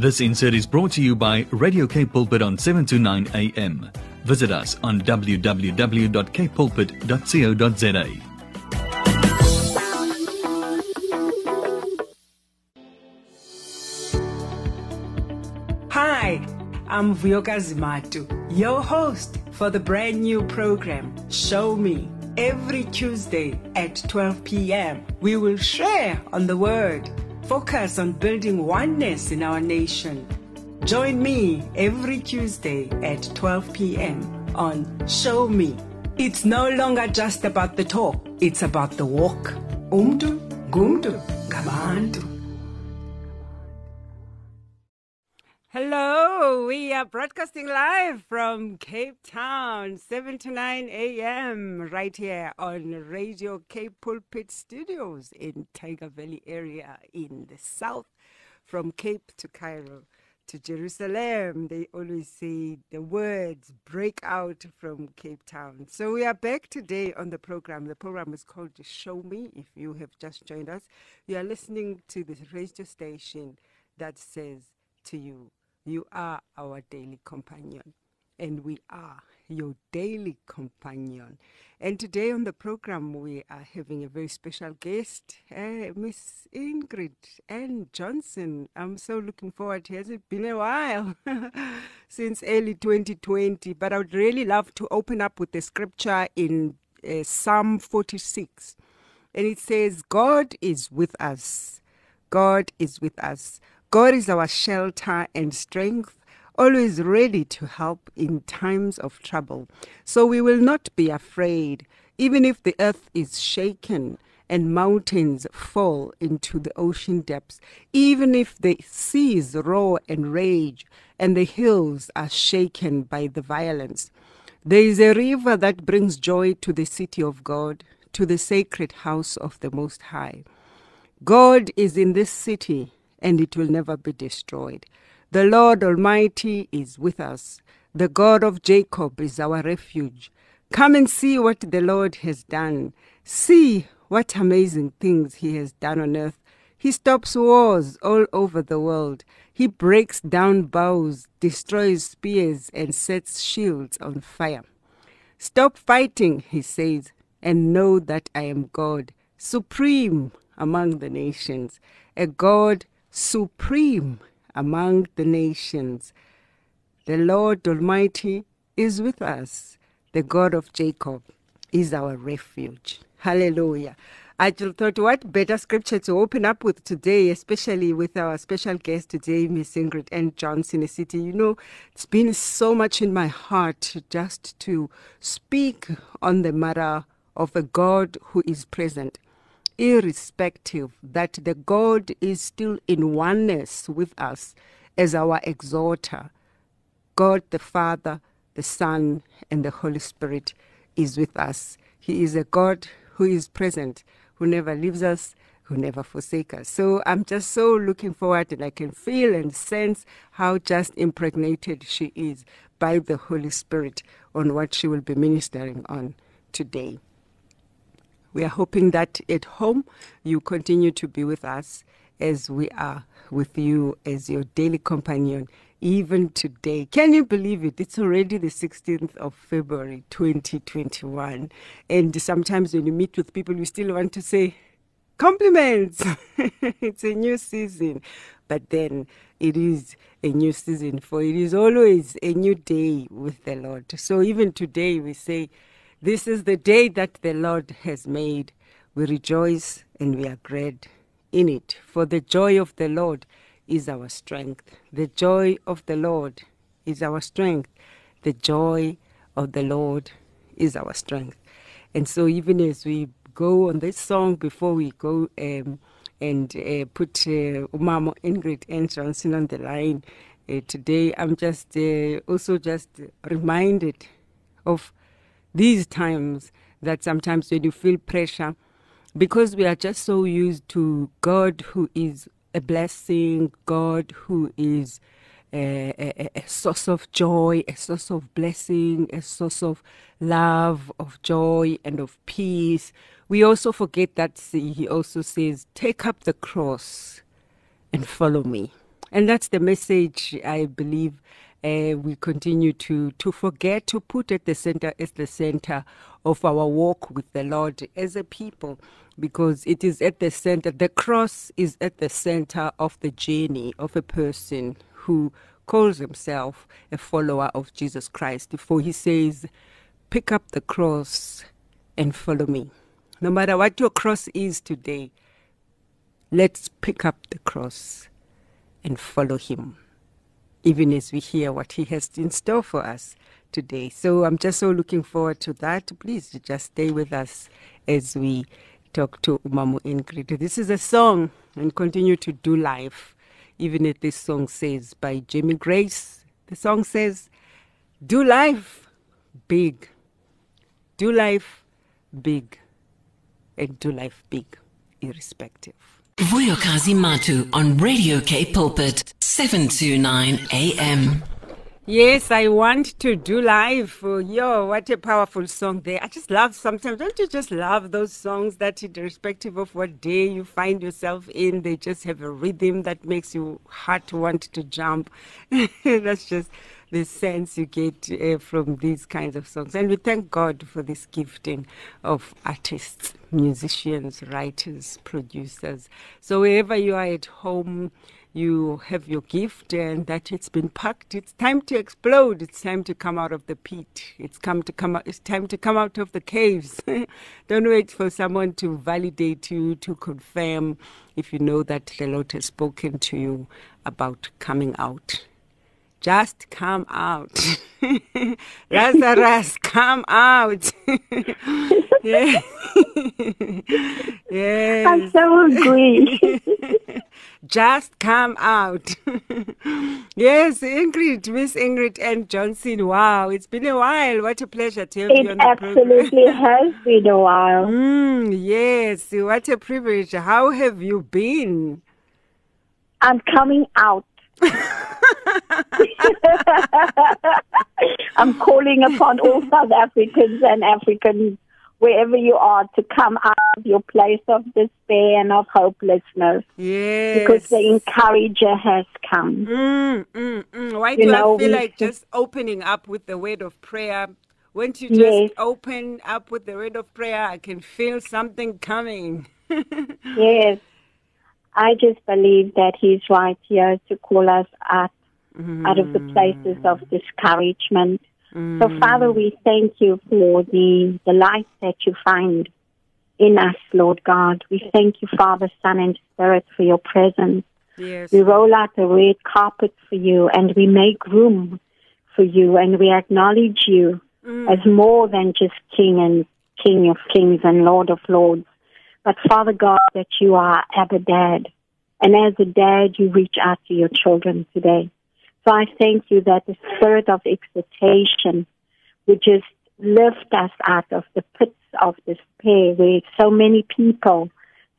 This insert is brought to you by Radio K Pulpit on 7 to 9 a.m. Visit us on www.kpulpit.co.za. Hi, I'm Vuyokazi Matu, your host for the brand new program, Show Me. Every Tuesday at 12 p.m., we will share on the Word, focus on building oneness in our nation. Join me every Tuesday at 12 p.m. on Show Me. It's no longer just about the talk, it's about the walk. Umdu, gumdu, gabantu. Hello, we are broadcasting live from Cape Town, 7 to 9 a.m. right here on Radio Cape Pulpit Studios in Tyger Valley area in the south. From Cape to Cairo to Jerusalem, they always say the words break out from Cape Town. So we are back today on the program. The program is called Show Me. If you have just joined us, you are listening to this radio station that says to you, you are our daily companion, and we are your daily companion. And today on the program, we are having a very special guest, uh, Miss Ingrid Ann Johnson. I'm so looking forward. It hasn't been a while since early 2020, but I would really love to open up with the scripture in uh, Psalm 46. And it says, God is with us. God is with us. God is our shelter and strength, always ready to help in times of trouble. So we will not be afraid, even if the earth is shaken and mountains fall into the ocean depths, even if the seas roar and rage and the hills are shaken by the violence. There is a river that brings joy to the city of God, to the sacred house of the Most High. God is in this city and it will never be destroyed. The Lord Almighty is with us. The God of Jacob is our refuge. Come and see what the Lord has done. See what amazing things he has done on earth. He stops wars all over the world. He breaks down bows, destroys spears, and sets shields on fire. Stop fighting, he says, and know that I am God, supreme among the nations, a God supreme among the nations. The Lord Almighty is with us. The God of Jacob is our refuge. Hallelujah. I just thought, what better scripture to open up with today, especially with our special guest today, Miss Ingrid Ann Johnson, city. You know, it's been so much in my heart just to speak on the matter of a God who is present irrespective that the God is still in oneness with us as our exhorter. God the Father, the Son, and the Holy Spirit is with us. He is a God who is present, who never leaves us, who never forsakes us. So I'm just so looking forward, and I can feel and sense how just impregnated she is by the Holy Spirit on what she will be ministering on today. We are hoping that at home you continue to be with us as we are with you as your daily companion even today. Can you believe it? It's already the 16th of February 2021. And sometimes when you meet with people, you still want to say, compliments. it's a new season. But then it is a new season, for it is always a new day with the Lord. So even today, we say, this is the day that the Lord has made. We rejoice and we are glad in it. For the joy of the Lord is our strength. The joy of the Lord is our strength. The joy of the Lord is our strength. And so, even as we go on this song, before we go um, and uh, put uh, Ingrid Ann Johnson on the line uh, today, I'm just uh, also just reminded of these times that sometimes when you feel pressure, because we are just so used to God who is a blessing, God who is a, a, a, source of joy, a source of blessing, a source of love, of joy, and of peace. We also forget that He also says, Take up the cross and follow me. And that's the message I believe uh, we continue to, to forget to put at the center as the center of our walk with the Lord as a people because it is at the center. The cross is at the center of the journey of a person who calls himself a follower of Jesus Christ. For he says, Pick up the cross and follow me. No matter what your cross is today, let's pick up the cross and follow him, even as we hear what he has in store for us today. So I'm just so looking forward to that. Please just stay with us as we talk to Umamu Ingrid. This is a song and continue to do life, even as this song says by Jimmy Grace. The song says, Do life big. Do life big. And do life big, irrespective. Vuyokazi Matu on Radio K Pulpit, 729 AM. Yes, I want to do live. Yo, what a powerful song there. I just love sometimes, don't you just love those songs that, irrespective of what day you find yourself in, they just have a rhythm that makes your heart want to jump. That's just the sense you get uh, from these kinds of songs. And we thank God for this gifting of artists, musicians, writers, producers. So wherever you are at home, you have your gift and that it's been packed. It's time to explode. It's time to come out of the pit. It's come to come out. It's time to come out of the caves. Don't wait for someone to validate you, to confirm if you know that the Lord has spoken to you about coming out. Just come out. Lazarus, come out. yeah. yes. I so agree. Just come out. yes, Ingrid, Miss Ingrid Ann Johnson. Wow, it's been a while. What a pleasure to have it you on the absolutely has been a while. Mm, yes, what a privilege. How have you been? I'm coming out. I'm calling upon all South Africans and Africans, wherever you are, to come out of your place of despair and of hopelessness. Yes. Because the encourager has come. Mm, mm, mm. Why You do know, I feel like just opening up with the word of prayer? Once you just Yes. open up with the word of prayer, I can feel something coming. Yes. I just believe that He's right here to call us out, out of the places of mm. discouragement. So, mm. Father, we thank you for the, the light that you find in us, Lord God. We thank you, Father, Son, and Spirit, for your presence. Yes. We roll out the red carpet for you and we make room for you and we acknowledge you mm. as more than just King and King of Kings and Lord of Lords. But Father God, that you are Abba Dad. And as a dad, you reach out to your children today. So I thank you that the spirit of exhortation would just lift us out of the pits of despair where so many people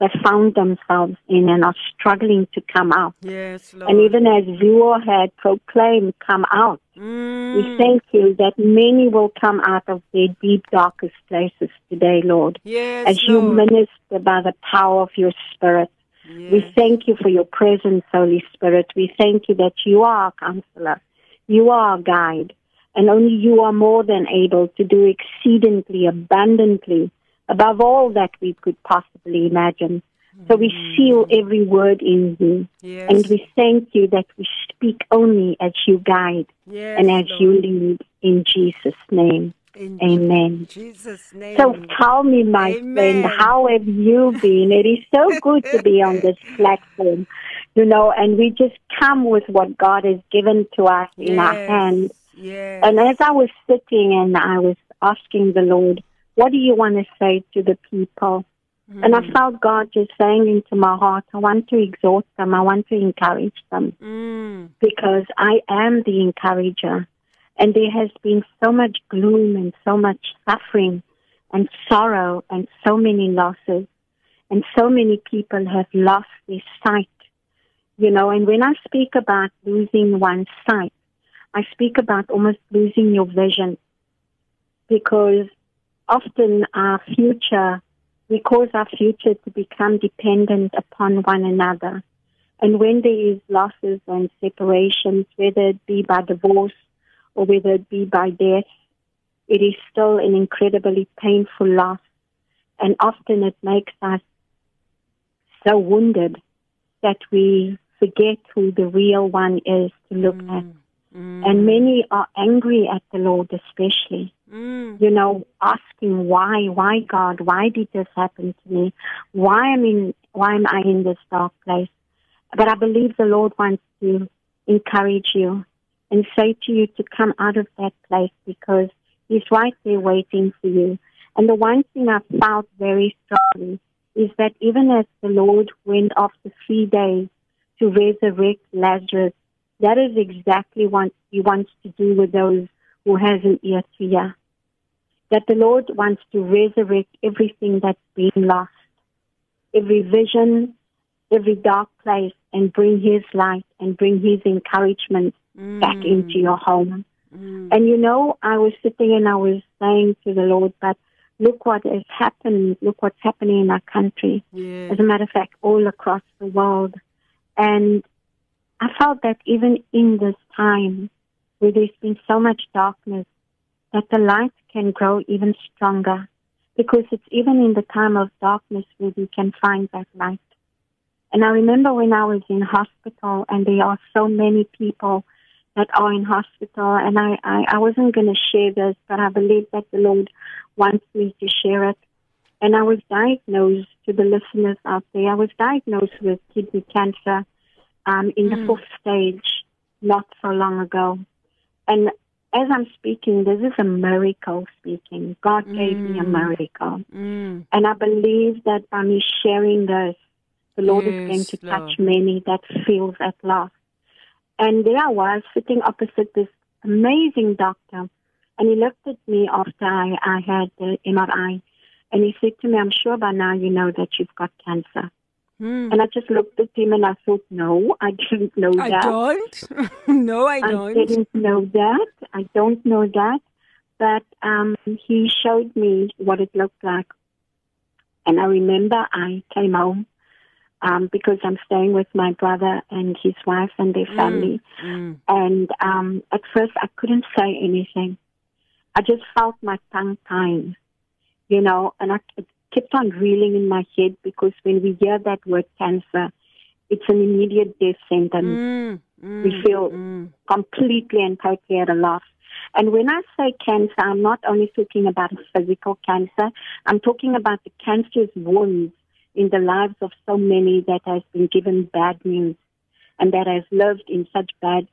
that found themselves in and are struggling to come out. Yes, Lord. And even as you had proclaimed, come out, Mm, we thank you that many will come out of their deep, darkest places today, Lord, yes, as you minister by the power of your Spirit. Yes. We thank you for your presence, Holy Spirit. We thank you that you are our counselor. You are our guide. And only you are more than able to do exceedingly abundantly above all that we could possibly imagine. So we mm. seal every word in you. yes. And we thank you that we speak only as you guide yes, and as Lord. you lead in Jesus' name. In Amen. Jesus' name. So tell me, my Amen. friend, how have you been? It is so good to be on this platform, you know, and we just come with what God has given to us in our Yes, hands. Yes. And as I was sitting and I was asking the Lord, what do you want to say to the people? And I felt God just saying into my heart, I want to exhort them. I want to encourage them Mm, because I am the encourager. And there has been so much gloom and so much suffering and sorrow and so many losses. And so many people have lost their sight. You know, and when I speak about losing one's sight, I speak about almost losing your vision because often our future, we cause our future to become dependent upon one another. And when there is losses and separations, whether it be by divorce or whether it be by death, it is still an incredibly painful loss. And often it makes us so wounded that we forget who the real one is to look Mm. at. And many are angry at the Lord, especially. Mm. You know, asking why, why God, why did this happen to me? Why am in, why am I in this dark place? But I believe the Lord wants to encourage you and say to you to come out of that place because He's right there waiting for you. And the one thing I felt very strongly is that even as the Lord went after three days to resurrect Lazarus, that is exactly what He wants to do with those who has an ear to hear. That the Lord wants to resurrect everything that's been lost, every vision, every dark place, and bring His light and bring His encouragement back mm. into your home. Mm. And you know, I was sitting and I was saying to the Lord, but look what has happened. Look what's happening in our country. As a matter of fact, all across the world. And I felt that even in this time where there's been so much darkness, that the light can grow even stronger. Because it's even in the time of darkness where we can find that light. And I remember when I was in hospital and there are so many people that are in hospital and I, I, I wasn't going to share this, but I believe that the Lord wants me to share it. And I was diagnosed, to the listeners out there, I was diagnosed with kidney cancer um, in the fourth stage not so long ago. And as I'm speaking, this is a miracle speaking. God gave me a miracle. Mm. And I believe that by me sharing this, the Lord is going to touch many that feels at loss. And there I was sitting opposite this amazing doctor. And he looked at me after I, I had the MRI. And he said to me, I'm sure by now you know that you've got cancer. Mm. And I just looked at him and I thought, no, I didn't know I that. don't. no, I I don't. didn't know that. I don't know that. But um, he showed me what it looked like. And I remember I came home um, because I'm staying with my brother and his wife and their family. Mm. And um, at first, I couldn't say anything. I just felt my tongue tying, you know, and I kept on reeling in my head because when we hear that word cancer, it's an immediate death sentence Mm. Mm. we feel Mm. completely and totally at a loss. And when I say cancer, I'm not only talking about a physical cancer, I'm talking about the cancerous wounds in the lives of so many that has been given bad news and that has lived in such bad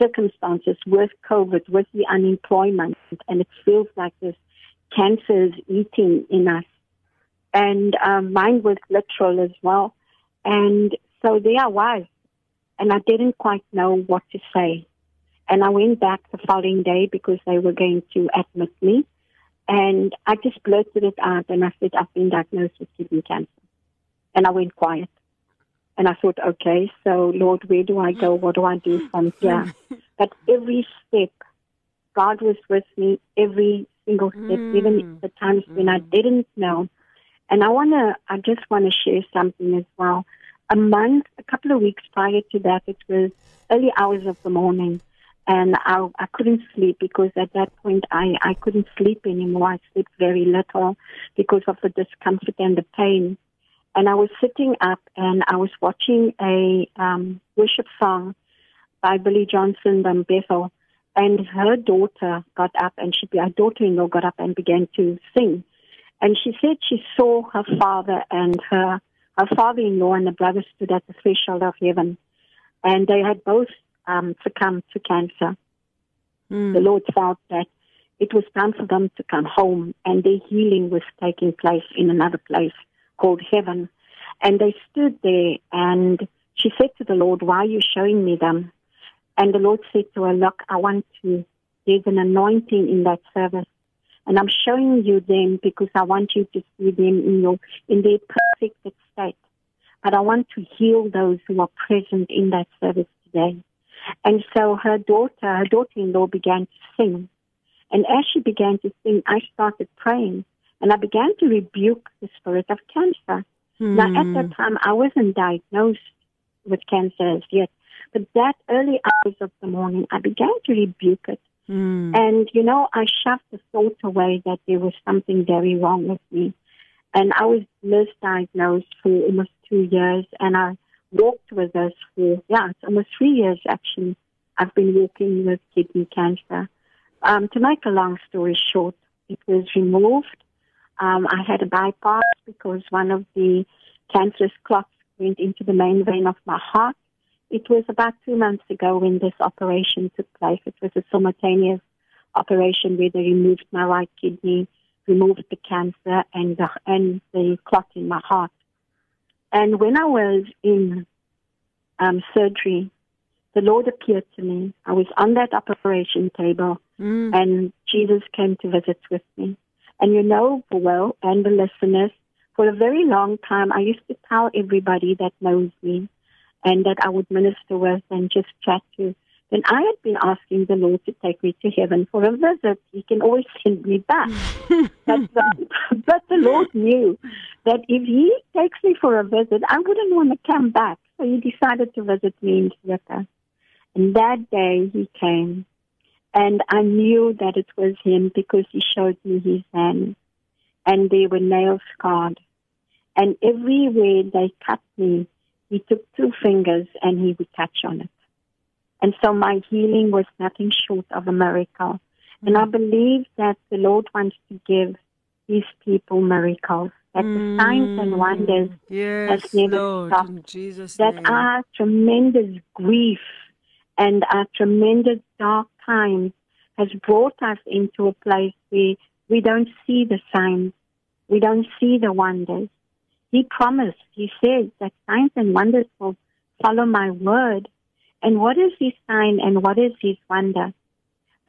circumstances with COVID, with the unemployment, and it feels like this cancer is eating in us. And um, mine was literal as well. And so there I was and I didn't quite know what to say. And I went back the following day because they were going to admit me. And I just blurted it out and I said, I've been diagnosed with kidney cancer. And I went quiet. And I thought, okay, so Lord, where do I go? What do I do from here? but every step, God was with me every single step, even the times when I didn't know. And I want to, I just want to share something as well a month, a couple of weeks prior to that, it was early hours of the morning. And I, I couldn't sleep because at that point I, I couldn't sleep anymore. I slept very little because of the discomfort and the pain. And I was sitting up and I was watching a um, worship song by Billy Johnson, um, Bethel. And her daughter got up and she, her daughter-in-law got up and began to sing. And she said she saw her father and her her father-in-law and the brother stood at the threshold of heaven, and they had both um, succumbed to cancer. The Lord felt that it was time for them to come home, and their healing was taking place in another place called heaven. And they stood there, and she said to the Lord, "Why are you showing me them?" And the Lord said to her, "Look, I want to. There's an anointing in that service." And I'm showing you them because I want you to see them in your in their perfected state. But I want to heal those who are present in that service today. And so her daughter, her daughter-in-law began to sing. And as she began to sing, I started praying. And I began to rebuke the spirit of cancer. Now, at that hmm. time, I wasn't diagnosed. with cancer as yet. But that early hours of the morning, I began to rebuke it. Mm. And, you know, I shoved the thought away that there was something very wrong with me. And I was misdiagnosed for almost two years, and I walked with this for, yeah, it's almost three years actually. I've been walking with kidney cancer. Um, to make a long story short, it was removed. Um, I had a bypass because one of the cancerous clots went into the main vein of my heart. It was about two months ago when this operation took place. It was a simultaneous operation where they removed my right kidney, removed the cancer and the, and the clot in my heart. And when I was in um, surgery, the Lord appeared to me. I was on that operation table, Mm. and Jesus came to visit with me. And you know, well, and the listeners, for a very long time, I used to tell everybody that knows me and that I would minister with and just chat to. Then I had been asking the Lord to take me to heaven for a visit. He can always send me back. but, the, but the Lord knew that if He takes me for a visit, I wouldn't want to come back. So He decided to visit me in theater. And that day He came. And I knew that it was Him because He showed me His hand. And they were nail scarred. And everywhere they cut me, He took two fingers and He would touch on it. And so my healing was nothing short of a miracle. And I mm. believe that the Lord wants to give these people miracles, that the signs and mm. wonders Yes, has never Lord, stopped. Jesus' that name. our tremendous grief and our tremendous dark times has brought us into a place where we don't see the signs, we don't see the wonders. He promised, he said that signs and wonders will follow my word. And what is his sign and what is his wonder?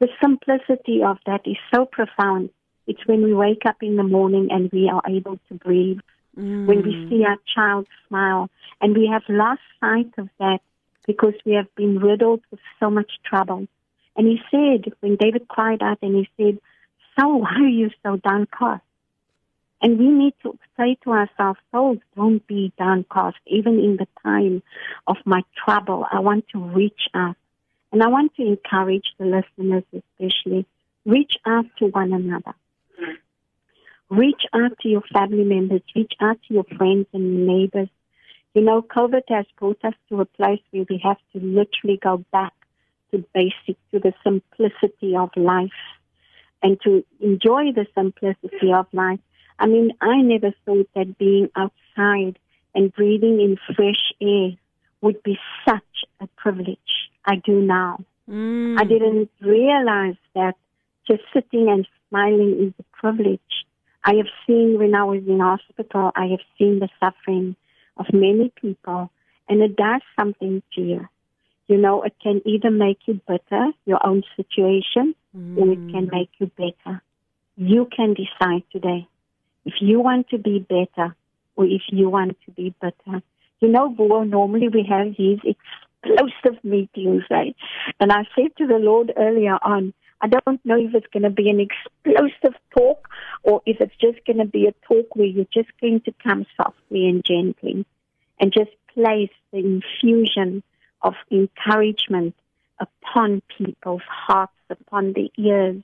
The simplicity of that is so profound. It's when we wake up in the morning and we are able to breathe mm. when we see our child smile. And we have lost sight of that because we have been riddled with so much trouble. And he said, when David cried out and he said, So why are you so downcast? And we need to say to ourselves, souls, don't be downcast. Even in the time of my trouble, I want to reach out. And I want to encourage the listeners especially, reach out to one another. Reach out to your family members, reach out to your friends and neighbors. You know, COVID has brought us to a place where we have to literally go back to basic, to the simplicity of life and to enjoy the simplicity of life. I mean, I never thought that being outside and breathing in fresh air would be such a privilege. I do now. Mm. I didn't realize that just sitting and smiling is a privilege. I have seen when I was in hospital, I have seen the suffering of many people, and it does something to you. You know, it can either make you better, your own situation, or it can make you better. You can decide today if you want to be better or if you want to be better. You know, Bo, normally we have these explosive meetings, right? And I said to the Lord earlier on, I don't know if it's going to be an explosive talk or if it's just going to be a talk where you're just going to come softly and gently and just place the infusion of encouragement upon people's hearts, upon their ears,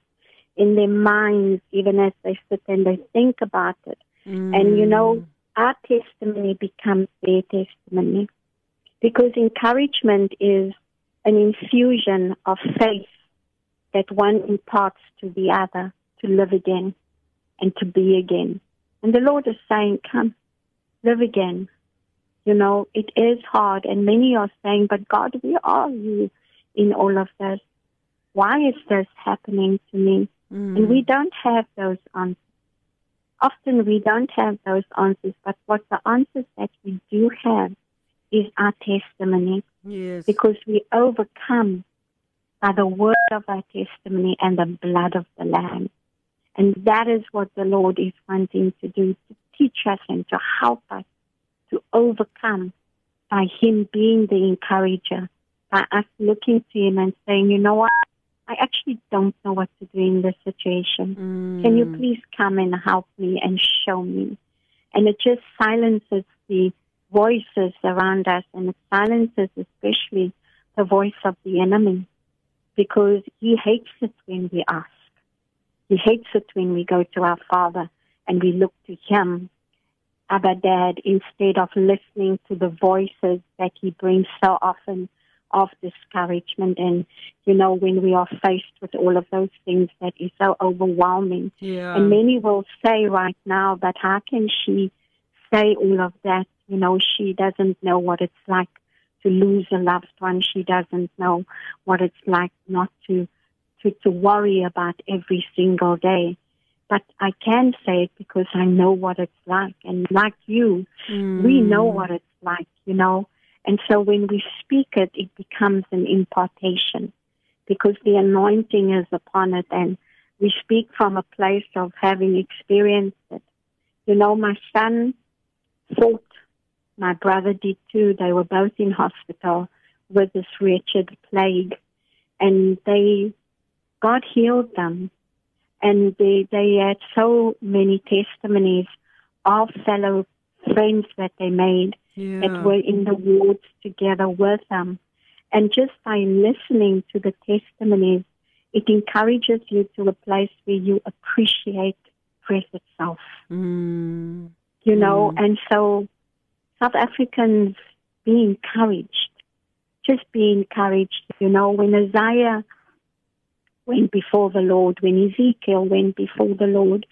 in their minds, even as they sit and they think about it. And you know, mm. our testimony becomes their testimony because encouragement is an infusion of faith that one imparts to the other to live again and to be again. And the Lord is saying, come, live again. You know, it is hard and many are saying, but God, where are you in all of this? Why is this happening to me? And we mm. don't have those answers. Often we don't have those answers, but what the answers that we do have is our testimony Yes. because we overcome by the word of our testimony and the blood of the Lamb. And that is what the Lord is wanting to do, to teach us and to help us to overcome by Him being the encourager, by us looking to Him and saying, you know what? I actually don't know what to do in this situation. Can you mm. please come and help me and show me? And it just silences the voices around us and it silences especially the voice of the enemy because he hates it when we ask. He hates it when we go to our Father and we look to him, Abba Dad, instead of listening to the voices that he brings so often of discouragement. And, you know, when we are faced with all of those things that is so overwhelming. Yeah. And many will say right now, but how can she say all of that? You know, she doesn't know what it's like to lose a loved one. She doesn't know what it's like not to, to, to worry about every single day. But I can say it because I know what it's like. And like you, we know hmm. what it's like, you know. And so when we speak it, it becomes an impartation because the anointing is upon it and we speak from a place of having experienced it. You know, my son fought, my brother did too. They were both in hospital with this wretched plague and they, God healed them and they, they had so many testimonies of fellow friends that they made Yeah. that were in the wards together with them. And just by listening to the testimonies, it encourages you to a place where you appreciate breath itself, Mm. you know. And so South Africans be encouraged, just be encouraged, you know. When Isaiah went before the Lord, when Ezekiel went before the Lord,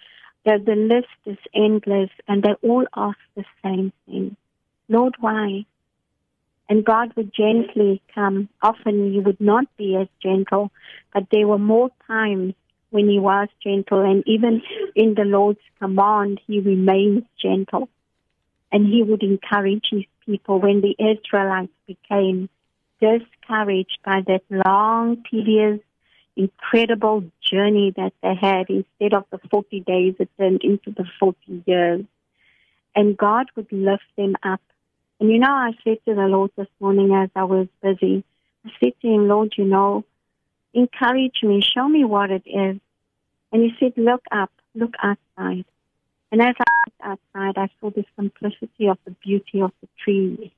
the, the list is endless and they all ask the same thing. Lord, why? And God would gently come. Often he would not be as gentle, but there were more times when he was gentle. And even in the Lord's command, he remains gentle. And he would encourage his people when the Israelites became discouraged by that long, tedious, incredible journey that they had. Instead of the 40 days, it turned into the 40 years. And God would lift them up. And you know, I said to the Lord this morning as I was busy, I said to him, Lord, you know, encourage me, show me what it is. And he said, look up, look outside. And as I looked outside, I saw the simplicity of the beauty of the trees,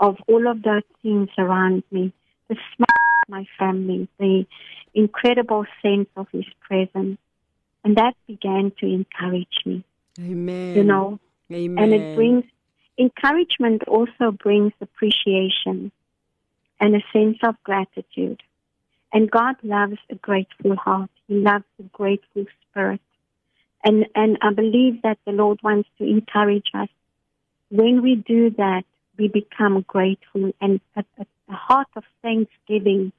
of all of those things around me, the smile of my family, the incredible sense of his presence. And that began to encourage me, Amen. you know. Amen. And it brings encouragement also brings appreciation and a sense of gratitude. And God loves a grateful heart. He loves a grateful spirit. And and I believe that the Lord wants to encourage us. When we do that, we become grateful and a, a, a heart of thanksgiving.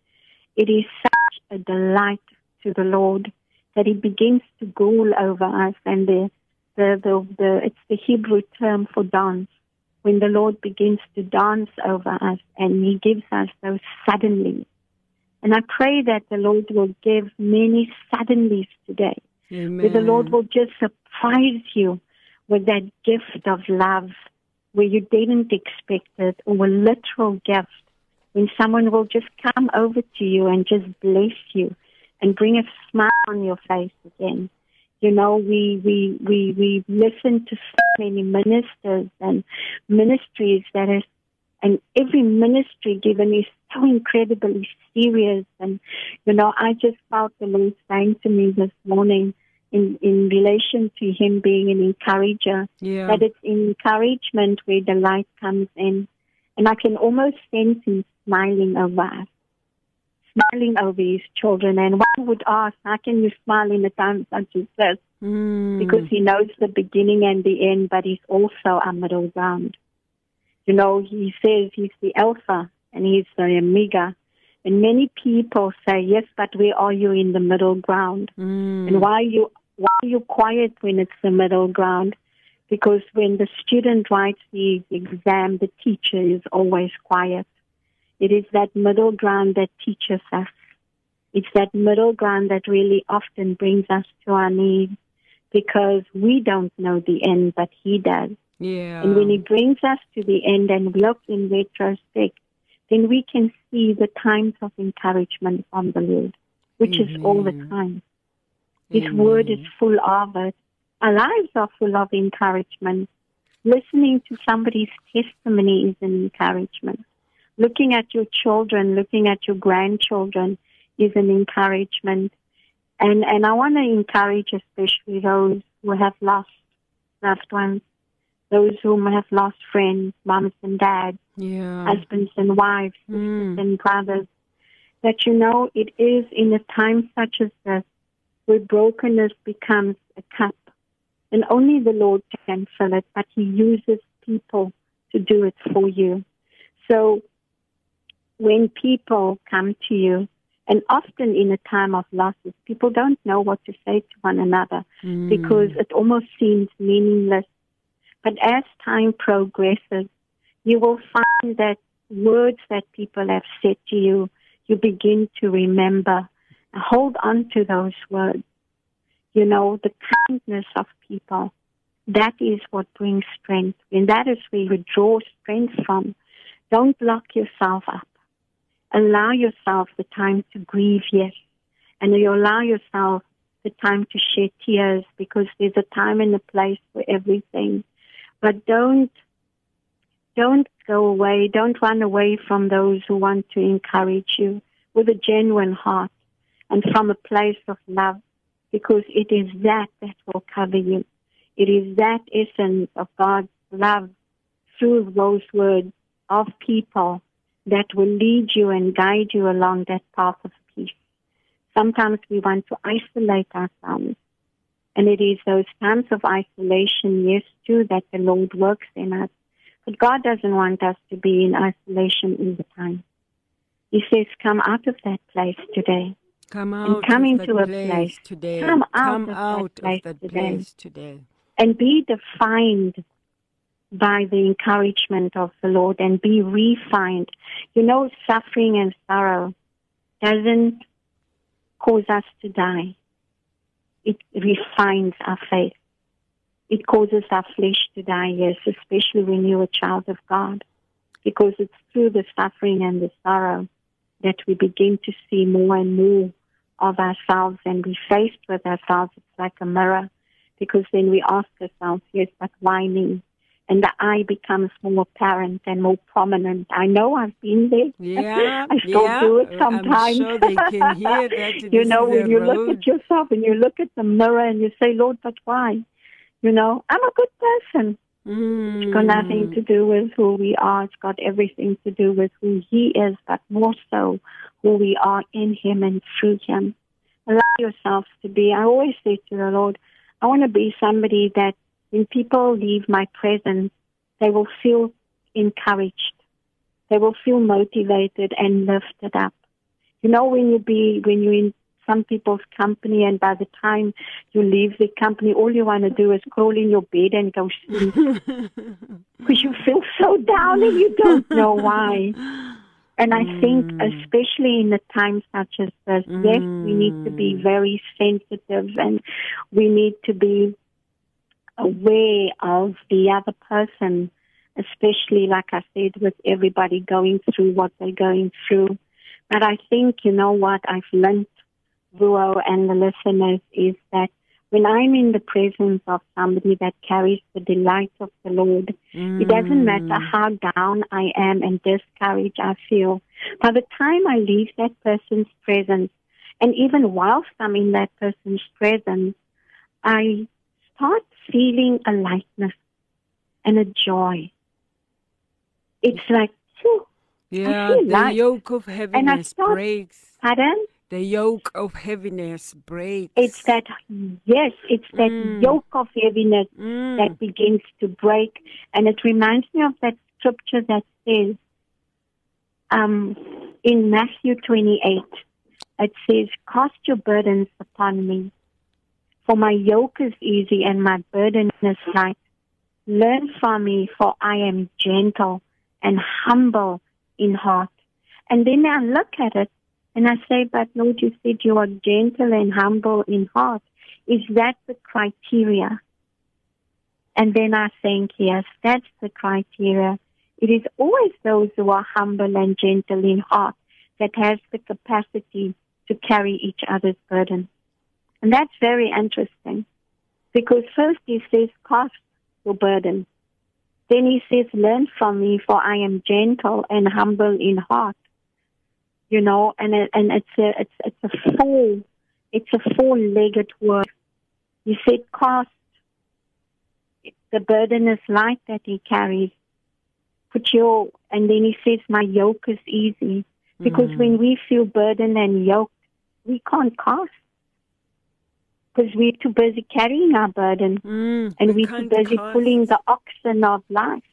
It is such a delight to the Lord that He begins to rule over us and the the, the, the it's the Hebrew term for dance. When the Lord begins to dance over us and He gives us those suddenly. And I pray that the Lord will give many suddenlies today. Amen. Where the Lord will just surprise you with that gift of love where you didn't expect it or a literal gift when someone will just come over to you and just bless you and bring a smile on your face again. You know, we, we, we, we listen to so many ministers and ministries that is, and every ministry given is so incredibly serious. And, you know, I just felt the Lord saying to me this morning in, in relation to him being an encourager, Yeah. that it's encouragement where the light comes in. And I can almost sense him smiling over us, smiling over his children. And one would ask, how can you smile in a time such as this? Mm. Because he knows the beginning and the end, but he's also a middle ground. You know, he says he's the Alpha and he's the Omega. And many people say, yes, but where are you in the middle ground? Mm. And why you why are you quiet when it's the middle ground? Because when the student writes the exam, the teacher is always quiet. It is that middle ground that teaches us. It's that middle ground that really often brings us to our knees because we don't know the end, but he does. Yeah. And when he brings us to the end and look in retrospect, then we can see the times of encouragement from the Lord, which is all the mm-hmm. time. His word is mm-hmm. full of it. Our lives are full of encouragement. Listening to somebody's testimony is an encouragement. Looking at your children, looking at your grandchildren is an encouragement. And, and I want to encourage especially those who have lost loved ones, those who have lost friends, moms and dads, Yeah. husbands and wives, Mm. and brothers, that you know it is in a time such as this where brokenness becomes a cup. And only the Lord can fill it, but He uses people to do it for you. So when people come to you, and often in a time of losses, people don't know what to say to one another Mm. because it almost seems meaningless. But as time progresses, you will find that words that people have said to you, you begin to remember. Hold on to those words. You know, the kindness of people. That is what brings strength. And that is where you draw strength from. Don't lock yourself up. Allow yourself the time to grieve, yes. And you allow yourself the time to shed tears because there's a time and a place for everything. But don't don't go away. Don't run away from those who want to encourage you with a genuine heart and from a place of love because it is that that will cover you. It is that essence of God's love through those words of people that will lead you and guide you along that path of peace. Sometimes we want to isolate ourselves. And it is those times of isolation, yes, too, that the Lord works in us. But God doesn't want us to be in isolation all the time. He says, come out of that place today. Come and out come of into that a place, place. today. Come out Come of that out place of that today. place today. and be defined by the encouragement of the Lord and be refined. You know, suffering and sorrow doesn't cause us to die. It refines our faith. It causes our flesh to die, yes, especially when you're a child of God, because it's through the suffering and the sorrow that we begin to see more and more of ourselves and be faced with ourselves. It's like a mirror because then we ask ourselves, yes, but why me? And the I becomes more apparent and more prominent. I know I've been there. Yeah, I still yeah. do it I'm sometimes. sure they can hear that. you know, when you road. look at yourself and you look at the mirror and you say, Lord, but why? You know, I'm a good person. Mm. It's got nothing to do with who we are. It's got everything to do with who He is, but more so who we are in Him and through Him. Allow yourself to be. I always say to the Lord, I want to be somebody that when people leave my presence, they will feel encouraged. They will feel motivated and lifted up. You know, when you be, when you're in some people's company and by the time you leave the company, all you want to do is crawl in your bed and go sleep because you feel so down and you don't know why. And I think, mm. especially in a time such as this, yes, we need to be mm. very sensitive and we need to be aware of the other person, especially, like I said, with everybody going through what they're going through. But I think, you know what, I've learned, Ruo and the listeners, is that when I'm in the presence of somebody that carries the delight of the Lord, it doesn't mm. matter how down I am and discouraged I feel. By the time I leave that person's presence, and even whilst I'm in that person's presence, I start feeling a lightness and a joy. It's like, phew, Yeah, the light. yoke of heaviness breaks. pardon? The yoke of heaviness breaks. It's that, yes, it's that Mm. yoke of heaviness Mm. that begins to break. And it reminds me of that scripture that says um, in Matthew 28, it says, Cast your burdens upon me, for my yoke is easy and my burden is light. Learn from me, for I am gentle and humble in heart. And then I look at it and I say, But Lord, you said you are gentle and humble in heart. Is that the criteria? And then I think, yes, that's the criteria. It is always those who are humble and gentle in heart that has the capacity to carry each other's burden. And that's very interesting because first he says, cast your burden. Then he says, learn from me for I am gentle and humble in heart. You know, and, it, and it's a, it's, it's a four, it's a four-legged word. He said, cast the burden is light that he carries. Put your, and then he says, my yoke is easy. Because Mm. when we feel burdened and yoked, we can't cast. Because we're too busy carrying our burden Mm, and we we're too busy pulling the oxen of life.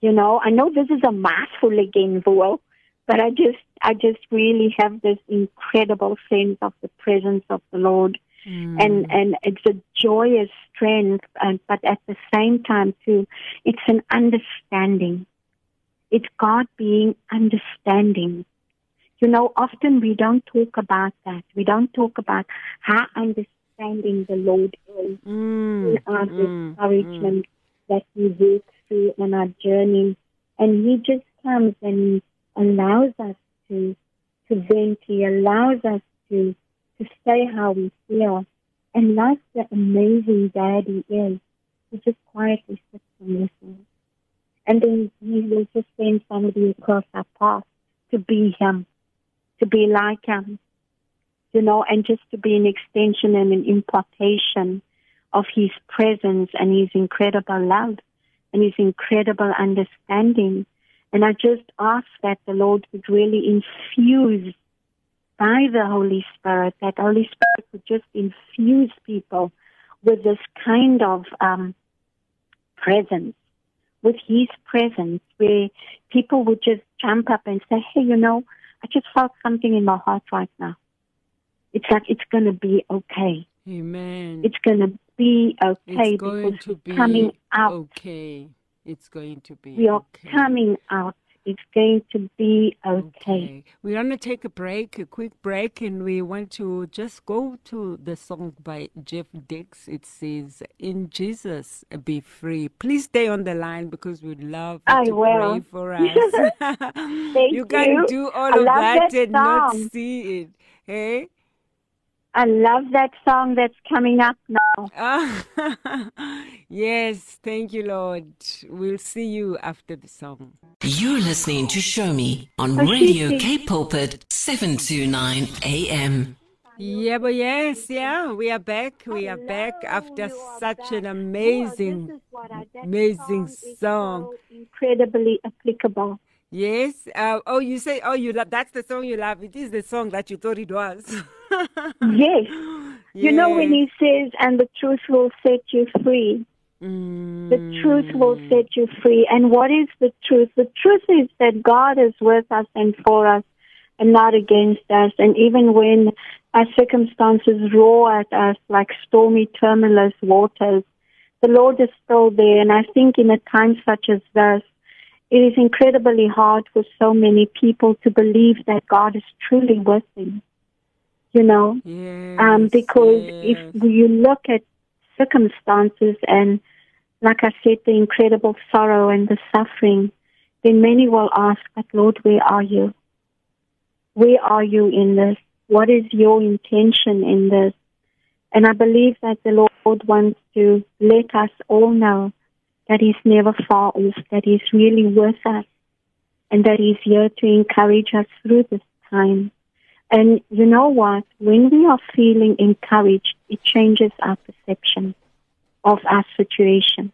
You know, I know this is a mouthful again, Voel, but I just, I just really have this incredible sense of the presence of the Lord, Mm. and and it's a joyous strength, and but at the same time too, it's an understanding. It's God being understanding. You know, often we don't talk about that. We don't talk about how understanding the Lord is Mm, in our mm, discouragement that we work through on our journey. And He just comes and allows us to to vent. He allows us to to say how we feel. And like the amazing dad he is, he just quietly sits and listens. And then he will just send somebody across our path to be him, to be like him, you know, and just to be an extension and an impartation of his presence and his incredible love and his incredible understanding. And I just ask that the Lord would really infuse by the Holy Spirit, that Holy Spirit would just infuse people with this kind of um, presence, with His presence, where people would just jump up and say, hey, you know, I just felt something in my heart right now. It's like it's going to be okay. Amen. It's going to be okay it's going because to be coming out. okay. It's going to be We are okay. coming out. It's going to be okay. We're going to take a break, a quick break, and we want to just go to the song by Jeff Dix. It says, In Jesus, be free. Please stay on the line because we'd love you I to will. pray for us. Thank you can't do all I of that, that and not see it. Hey? I love that song that's coming up now. Yes, thank you, Lord. We'll see you after the song. You're listening to Show Me on Oh, Radio Shitty. K Pulpit 729 AM. Yeah, but yes, yeah, we are back. We are back after such an amazing, amazing song. incredibly applicable. Yes. Uh, oh, you say, oh, you love. That's the song you love. It is the song that you thought it was. Yes. You know when he says, and the truth will set you free. Mm, The truth will set you free. And what is the truth? The truth is that God is with us and for us and not against us. And even when our circumstances roar at us like stormy, tumultuous waters, the Lord is still there. And I think in a time such as this, it is incredibly hard for so many people to believe that God is truly with them. You know, Yes, um, because yes. if you look at circumstances and, like I said, the incredible sorrow and the suffering, then many will ask, but Lord, where are you? Where are you in this? What is your intention in this? And I believe that the Lord wants to let us all know that He's never far off, that He's really with us, and that He's here to encourage us through this time. And you know what? When we are feeling encouraged, it changes our perception of our situation.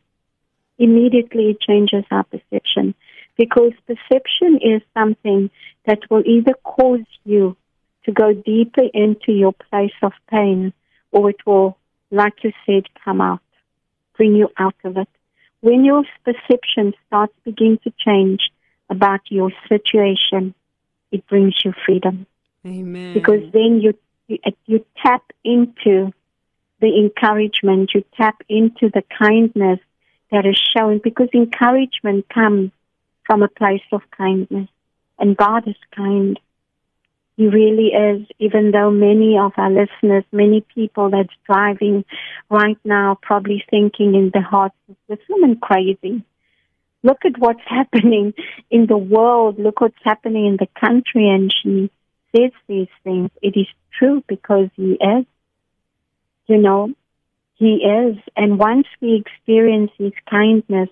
Immediately it changes our perception because perception is something that will either cause you to go deeper into your place of pain or it will, like you said, come out, bring you out of it. When your perception starts begin to change about your situation, it brings you freedom Amen. because then you, you tap into the encouragement, you tap into the kindness that is shown because encouragement comes from a place of kindness, and God is kind. He really is, even though many of our listeners, many people that's driving right now probably thinking in their hearts, is this woman crazy? Look at what's happening in the world. Look what's happening in the country. And she says these things. It is true because he is, you know. He is. And once we experience His kindness,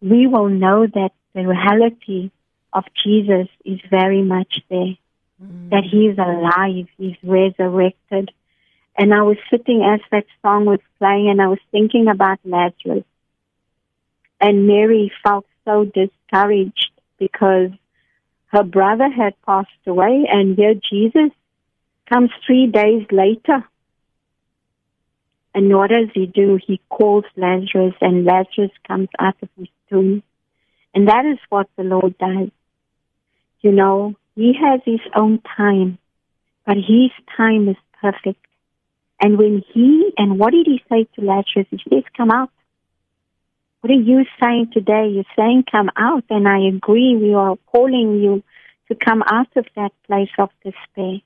we will know that the reality of Jesus is very much there. Mm. That He is alive, He's resurrected. And I was sitting as that song was playing and I was thinking about Lazarus. And Mary felt so discouraged because her brother had passed away and here Jesus comes three days later. And what does he do? He calls Lazarus and Lazarus comes out of his tomb. And that is what the Lord does. You know, he has his own time, but his time is perfect. And when he, and what did he say to Lazarus? He says, come out. What are you saying today? You're saying come out, and I agree. We are calling you to come out of that place of despair.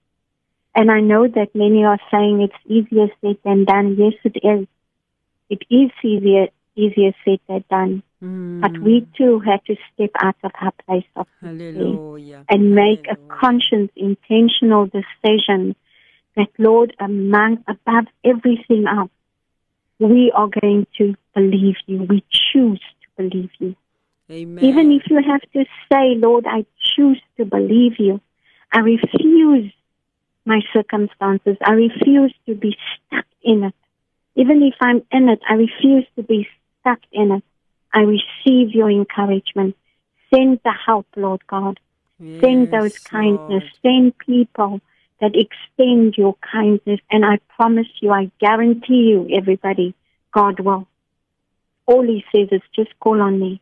And I know that many are saying it's easier said than done. Yes, it is. It is easier, easier said than done. Mm. But we too had to step out of our place of despair and make Hallelujah. a conscious, intentional decision that, Lord, among, above everything else, we are going to believe you. We choose to believe you. Amen. Even if you have to say, Lord, I choose to believe you. I refuse my circumstances. I refuse to be stuck in it. Even if I'm in it, I refuse to be stuck in it. I receive your encouragement. Send the help, Lord God. Yes, Send those kindness. Lord. Send people that extend your kindness. And I promise you, I guarantee you, everybody, God will. All he says is just call on me.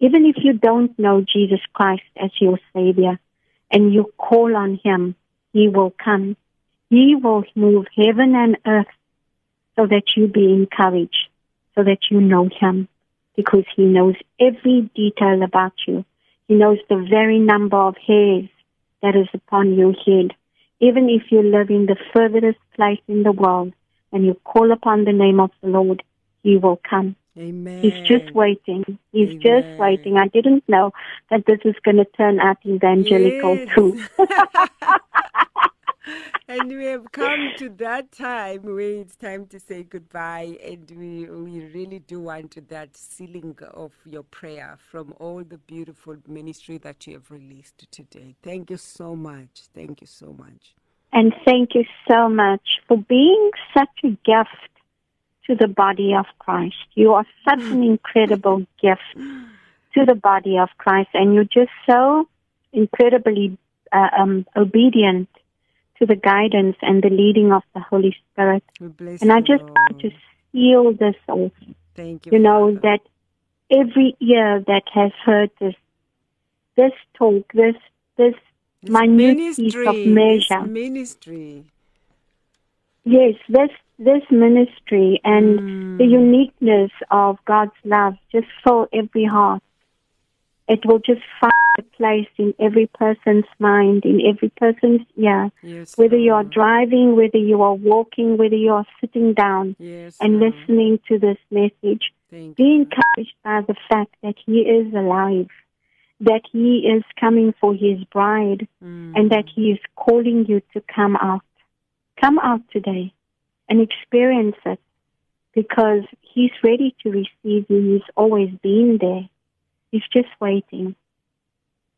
Even if you don't know Jesus Christ as your Savior and you call on Him, He will come. He will move heaven and earth so that you be encouraged, so that you know Him, because He knows every detail about you. He knows the very number of hairs that is upon your head. Even if you live in the furthest place in the world and you call upon the name of the Lord, He will come. Amen. He's just waiting. He's Amen. just waiting. I didn't know that this is going to turn out evangelical yes. too. and we have come to that time where it's time to say goodbye, and we we really do want to that sealing of your prayer from all the beautiful ministry that you have released today. Thank you so much. Thank you so much. And thank you so much for being such a gift to the body of Christ. You are such an incredible gift to the body of Christ, and you're just so incredibly uh, um, obedient to the guidance and the leading of the Holy Spirit. And I just want to seal this off. Thank you. You know Father. that every ear that has heard this, this talk, this this, this minute ministry, piece of measure, ministry. Yes, this this ministry and mm. the uniqueness of God's love just fill every heart. It will just find a place in every person's mind, in every person's ear. Yes, whether you are driving, whether you are walking, whether you are sitting down yes, and Lord. listening to this message, Thank be encouraged by the fact that He is alive, that He is coming for His bride, mm. and that He is calling you to come out. Come out today and experience it because He's ready to receive you. He's always been there. He's just waiting.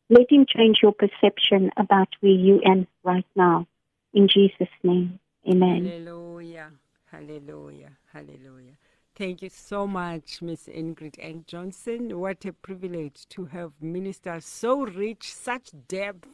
Let Him change your perception about where you are right now. In Jesus' name, amen. Hallelujah. Hallelujah. Hallelujah. Thank you so much, Miss Ingrid Ann Johnson. What a privilege to have ministers so rich, such depth,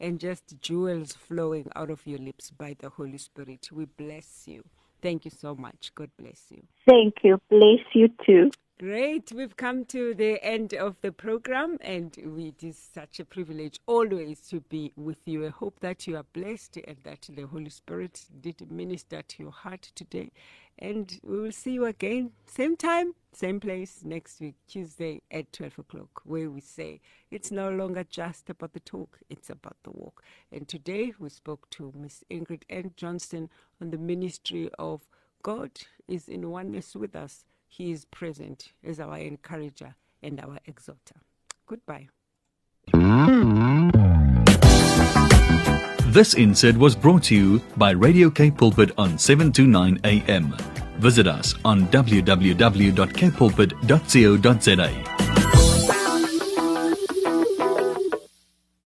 and just jewels flowing out of your lips by the Holy Spirit. We bless you. Thank you so much. God bless you. Thank you. Bless you too. Great. We've come to the end of the program, and it is such a privilege always to be with you. I hope that you are blessed and that the Holy Spirit did minister to your heart today. And we will see you again, same time, same place next week, Tuesday at 12 o'clock, where we say it's no longer just about the talk, it's about the walk. And today we spoke to Miss Ingrid Ann Johnson on the ministry of God is in oneness with us. He is present as our encourager and our exhorter. Goodbye. This insert was brought to you by Radio K Pulpit on 729 AM. Visit us on www.kpulpit.co.za.